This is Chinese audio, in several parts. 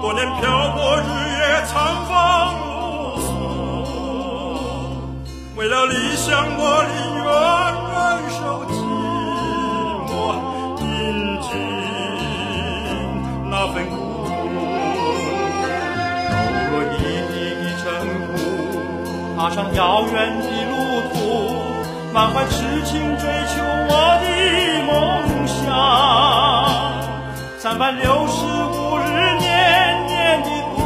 多年漂泊，日夜苍茫露宿，为了理想，我宁愿忍受寂寞，饮尽那份孤独。柔弱一地一尘土，踏上遥远的路途，满怀痴情追求我的梦想，三百六十五日 standing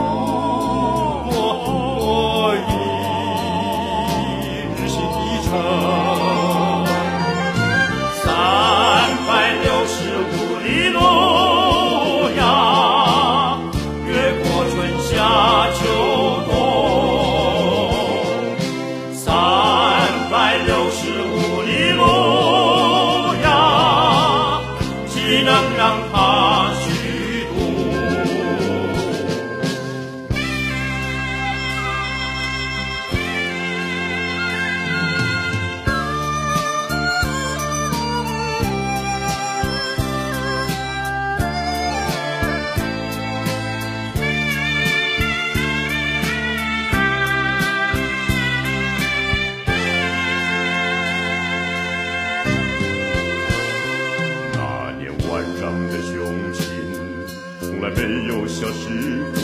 从来没有消失过。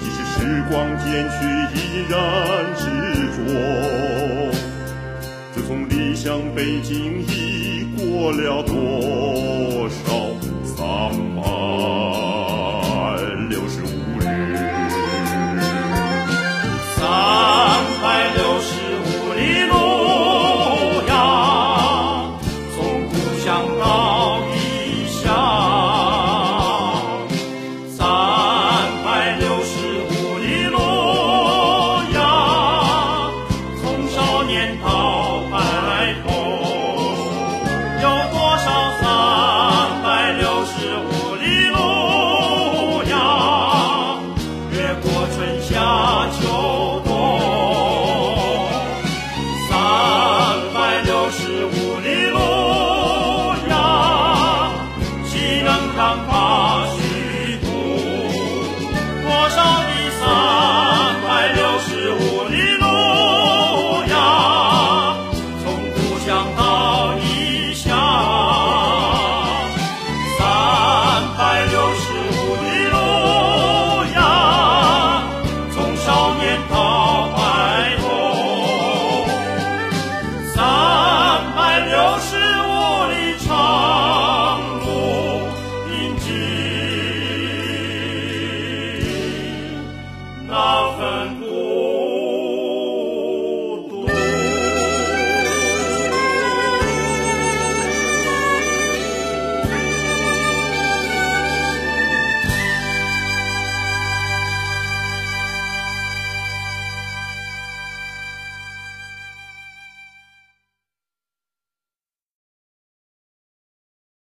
即使时光渐去，依然执着。自从理想北京，已过了多少苍茫五里路呀越过春夏秋冬。三百六十五里路呀岂能刚把